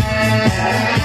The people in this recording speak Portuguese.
Música